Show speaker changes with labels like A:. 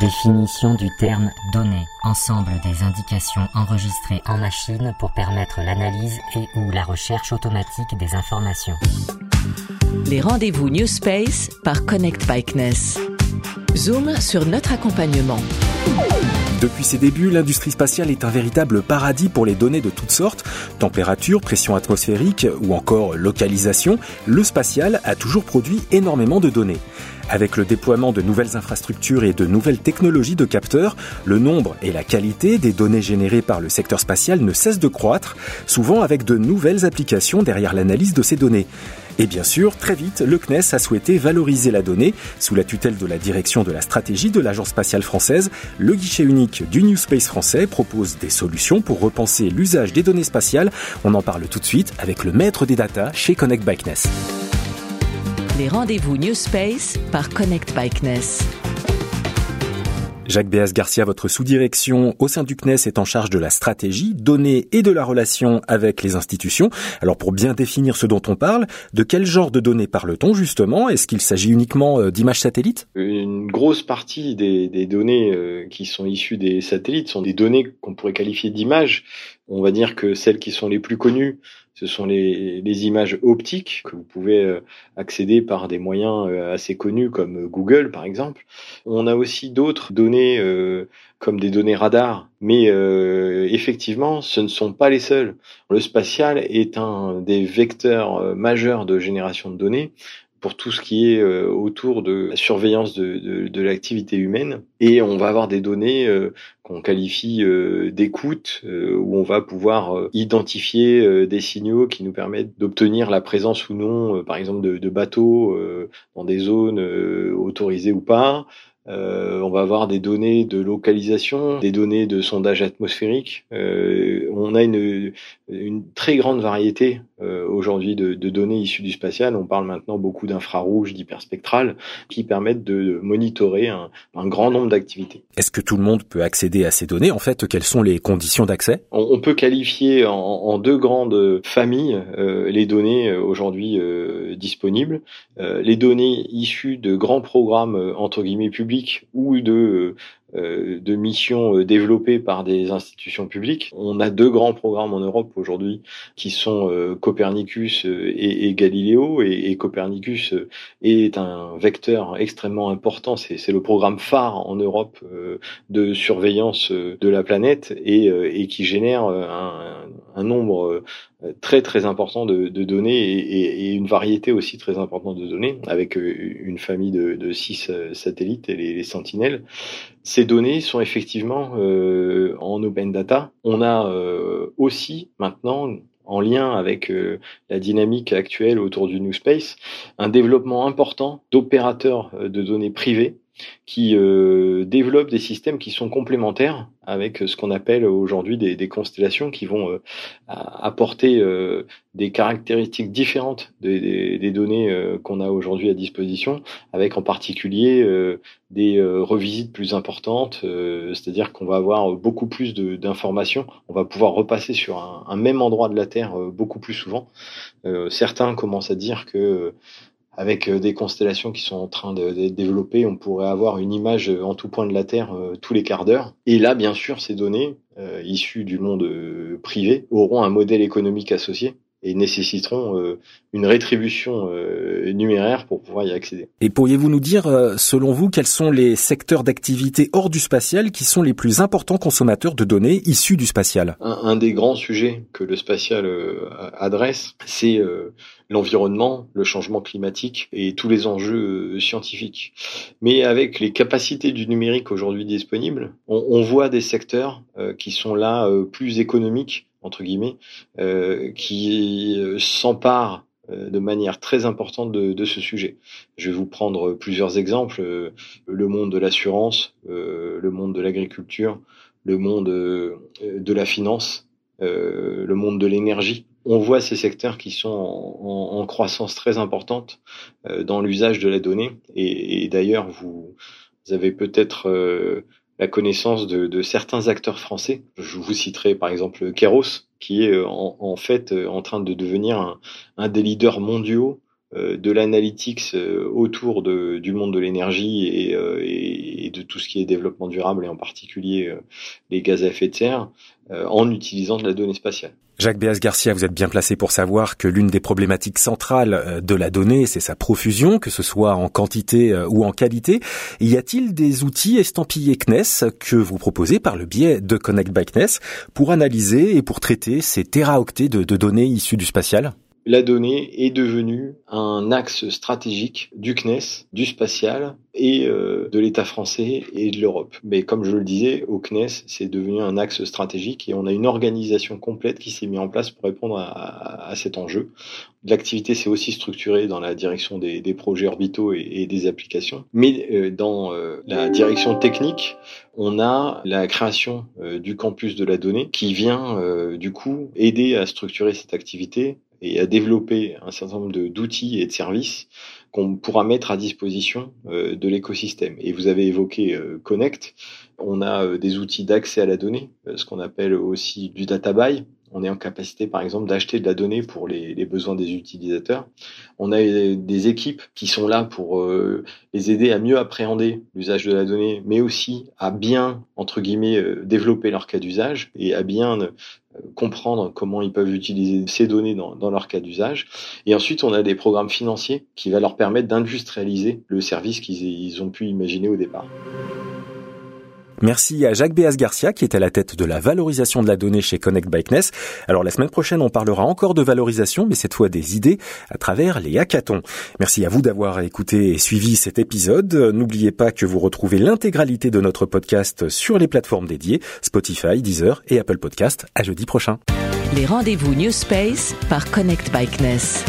A: Définition du terme données, ensemble des indications enregistrées en machine pour permettre l'analyse et ou la recherche automatique des informations.
B: Les rendez-vous New Space par Connect Bikeness. Zoom sur notre accompagnement.
C: Depuis ses débuts, l'industrie spatiale est un véritable paradis pour les données de toutes sortes. Température, pression atmosphérique ou encore localisation, le spatial a toujours produit énormément de données. Avec le déploiement de nouvelles infrastructures et de nouvelles technologies de capteurs, le nombre et la qualité des données générées par le secteur spatial ne cessent de croître, souvent avec de nouvelles applications derrière l'analyse de ces données. Et bien sûr, très vite, le CNES a souhaité valoriser la donnée. Sous la tutelle de la direction de la stratégie de l'Agence spatiale française, le guichet unique du New Space français propose des solutions pour repenser l'usage des données spatiales. On en parle tout de suite avec le maître des data chez Connect by CNES
B: les rendez-vous New Space par Connect Bikeness.
C: Jacques Béas Garcia, votre sous-direction au sein du CNES est en charge de la stratégie, données et de la relation avec les institutions. Alors pour bien définir ce dont on parle, de quel genre de données parle-t-on justement? Est-ce qu'il s'agit uniquement euh, d'images satellites?
D: Une grosse partie des, données euh, qui sont issues des satellites sont des données qu'on pourrait qualifier d'images. On va dire que celles qui sont les plus connues ce sont les, images optiques que vous pouvez euh, accéder par des moyens euh, assez connus comme Google par exemple. On a aussi d'autres données euh, comme des données radar, mais effectivement ce ne sont pas les seuls. Le spatial est un des vecteurs majeurs de génération de données pour tout ce qui est euh, autour de la surveillance de, de, de l'activité humaine. Et on va avoir des données euh, qu'on qualifie euh, d'écoute, où on va pouvoir identifier des signaux qui nous permettent d'obtenir la présence ou non, par exemple, de, de bateaux dans des zones autorisées ou pas, euh, on va avoir des données de localisation, des données de sondage atmosphérique. Euh, on a une, une, très grande variété euh, aujourd'hui de, de, données issues du spatial. On parle maintenant beaucoup d'infrarouge, d'hyperspectral, qui permettent de monitorer un, un grand nombre d'activités.
C: Est-ce que tout le monde peut accéder à ces données? En fait, quelles sont les conditions d'accès?
D: On, on, peut qualifier en, en, deux grandes familles euh, les données euh, aujourd'hui disponibles. les données issues de grands programmes entre guillemets publics ou de euh, de missions euh, développées par des institutions publiques. On a deux grands programmes en Europe aujourd'hui qui sont euh, Copernicus et, et Galileo et, Copernicus est un vecteur extrêmement important. C'est le programme phare en Europe de surveillance de la planète et, et qui génère un, un, nombre très très important de, de données et, et, une variété aussi très importante de données avec une famille de, de six satellites et les, les sentinelles. Ces données sont effectivement euh, en open data. On a euh, aussi maintenant en lien avec euh, la dynamique actuelle autour du New Space, un développement important d'opérateurs de données privés qui euh, développent des systèmes qui sont complémentaires avec ce qu'on appelle aujourd'hui des, des, constellations qui vont euh, apporter euh, des caractéristiques différentes des, des, données euh, qu'on a aujourd'hui à disposition, avec en particulier euh, des revisites plus importantes, c'est-à-dire qu'on va avoir beaucoup plus d'informations, on va pouvoir repasser sur un, un, même endroit de la Terre beaucoup plus souvent. certains commencent à dire que avec euh, des constellations qui sont en train de, développer, on pourrait avoir une image en tout point de la Terre euh, tous les quarts d'heure. Et là, bien sûr, ces données euh, issues du monde privé auront un modèle économique associé et nécessiteront euh, une rétribution euh, numéraire pour pouvoir y accéder.
C: Et pourriez-vous nous dire, euh, selon vous, quels sont les secteurs d'activité hors du spatial qui sont les plus importants consommateurs de données issues du spatial?
D: Un, un, des grands sujets que le spatial adresse, c'est l'environnement, le changement climatique et tous les enjeux scientifiques. Mais avec les capacités du numérique aujourd'hui disponibles, on, on, voit des secteurs qui sont là plus économiques entre guillemets, euh, qui euh, s'empare euh, de manière très importante de, ce sujet. Je vais vous prendre plusieurs exemples. Le monde de l'assurance, le monde de l'agriculture, le monde de la finance, le monde de l'énergie. On voit ces secteurs qui sont en, croissance très importante dans l'usage de la donnée. Et, d'ailleurs, vous, avez peut-être la connaissance de, de, certains acteurs français. Je vous citerai par exemple Keros, qui est euh, en, fait euh, en train de devenir un, des leaders mondiaux de l'analytics euh, autour du monde de l'énergie et, et, de tout ce qui est développement durable et en particulier les gaz à effet de serre en utilisant de la donnée spatiale.
C: Jacques Béas Garcia, vous êtes bien placé pour savoir que l'une des problématiques centrales de la donnée, c'est sa profusion, que ce soit en quantité ou en qualité. Y a-t-il des outils estampillés CNES que vous proposez par le biais de Connect by CNES pour analyser et pour traiter ces téraoctets de, de données issues du spatial?
D: La donnée est devenue un axe stratégique du CNES, du spatial et euh, de l'État français et de l'Europe. Mais comme je le disais, au CNES, c'est devenu un axe stratégique et on a une organisation complète qui s'est mise en place pour répondre à, cet enjeu. L'activité s'est aussi structurée dans la direction des, projets orbitaux et, des applications. Mais euh, dans euh, la direction technique, on a la création du campus de la donnée qui vient du coup aider à structurer cette activité et à développer un certain nombre d'outils et de services qu'on pourra mettre à disposition euh, de l'écosystème. Et vous avez évoqué euh, Connect. On a euh, des outils d'accès à la donnée, ce qu'on appelle aussi du data buy. On est en capacité, par exemple, d'acheter de la donnée pour les, besoins des utilisateurs. On a des équipes qui sont là pour les aider à mieux appréhender l'usage de la donnée, mais aussi à bien, entre guillemets, développer leur cas d'usage et à bien comprendre comment ils peuvent utiliser ces données dans, dans leur cas d'usage. Et ensuite, on a des programmes financiers qui vont leur permettre d'industrialiser le service qu'ils ont pu imaginer au départ.
C: Merci à Jacques Béas Garcia qui est à la tête de la valorisation de la donnée chez Connect Bikeness. Alors la semaine prochaine, on parlera encore de valorisation, mais cette fois des idées à travers les hackathons. Merci à vous d'avoir écouté et suivi cet épisode. N'oubliez pas que vous retrouvez l'intégralité de notre podcast sur les plateformes dédiées, Spotify, Deezer et Apple Podcast. À jeudi prochain.
B: Les rendez-vous New Space par Connect Bikeness.